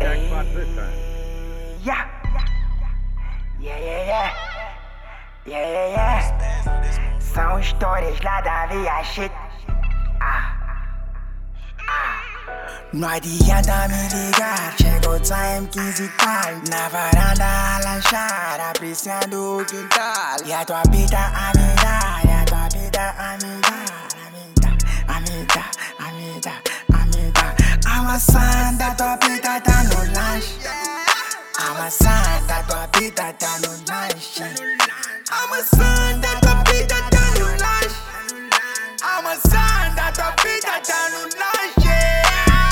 Jack Pot this time. Yeah. Yeah, yeah, yeah. Yeah, yeah, yeah. São histórias lá da via shit. Ah. Ah. Não adianta me ligar, chegou time 15 e tal Na varanda a lanchar, apreciando o quintal E a tua vida a me tá no lanche. A maçã da tua vida tá no lanche. A maçã da tua vida tá no lanche. A maçã da tua vida tá no lanche.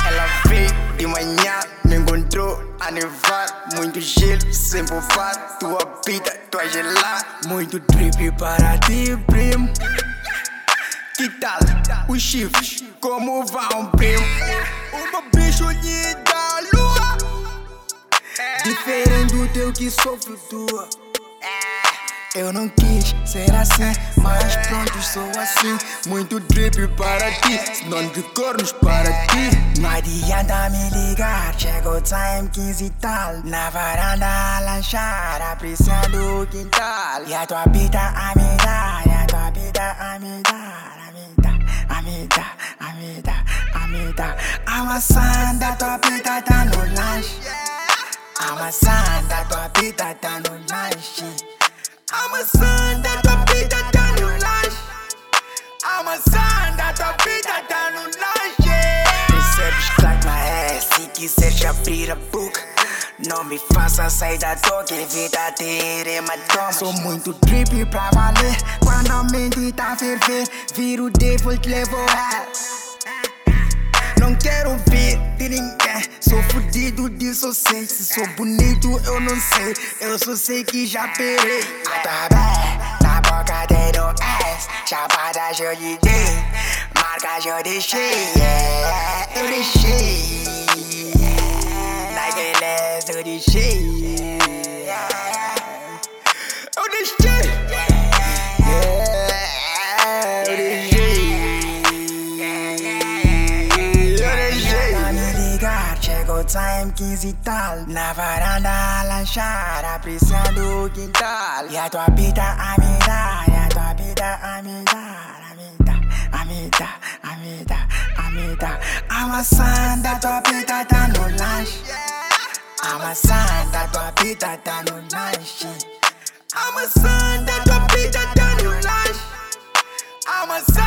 Ela veio de manhã, me encontrou a nevar Muito gelo, sem bufar Tua vida, tua gelar Muito drip para ti, primo. Que tal os chifres? Como vão, primo? Uma bicho da lua Diferente do teu que sou flutua eu não quis ser assim, mas pronto, sou assim. Muito drip para ti, não de cornos para ti. Não adianta me ligar, chegou time 15 e tal. Na varanda a lanchar, apreciando o quintal. E a tua vida a me dar, e a tua vida a me dar, a me dar, a me dar, a me dar, a me dar. A maçã da tua vida tá no lanche. A da tua vida tá no lanche. A da tua vida tá no lanche. A da tua vida tá no lanche. Recebes claque na é, se quiseres abrir a boca. Não me faça sair da dor que vida ter hematomas Sou muito drip pra valer Quando a mente tá ferver Viro default, levo ela não quero ouvir de ninguém. Sou sou bonito, eu não sei. Eu só sei que já perei. A tua bem, na boca tem no S. Chapada eu de dei. Marca eu deixei. Yeah, eu deixei. Na beleza eu deixei. Eu deixei. Time 15 e tal. Na varanda a lanchar, apreciando o quintal. E a tua vida a me dar, e a tua vida a me dar, a me dar, a me dar, a me dar, a me dar. A maçã da tua vida tá no lanche. A maçã da tua vida tá no lanche. A maçã da tua vida tá no lanche. A maçã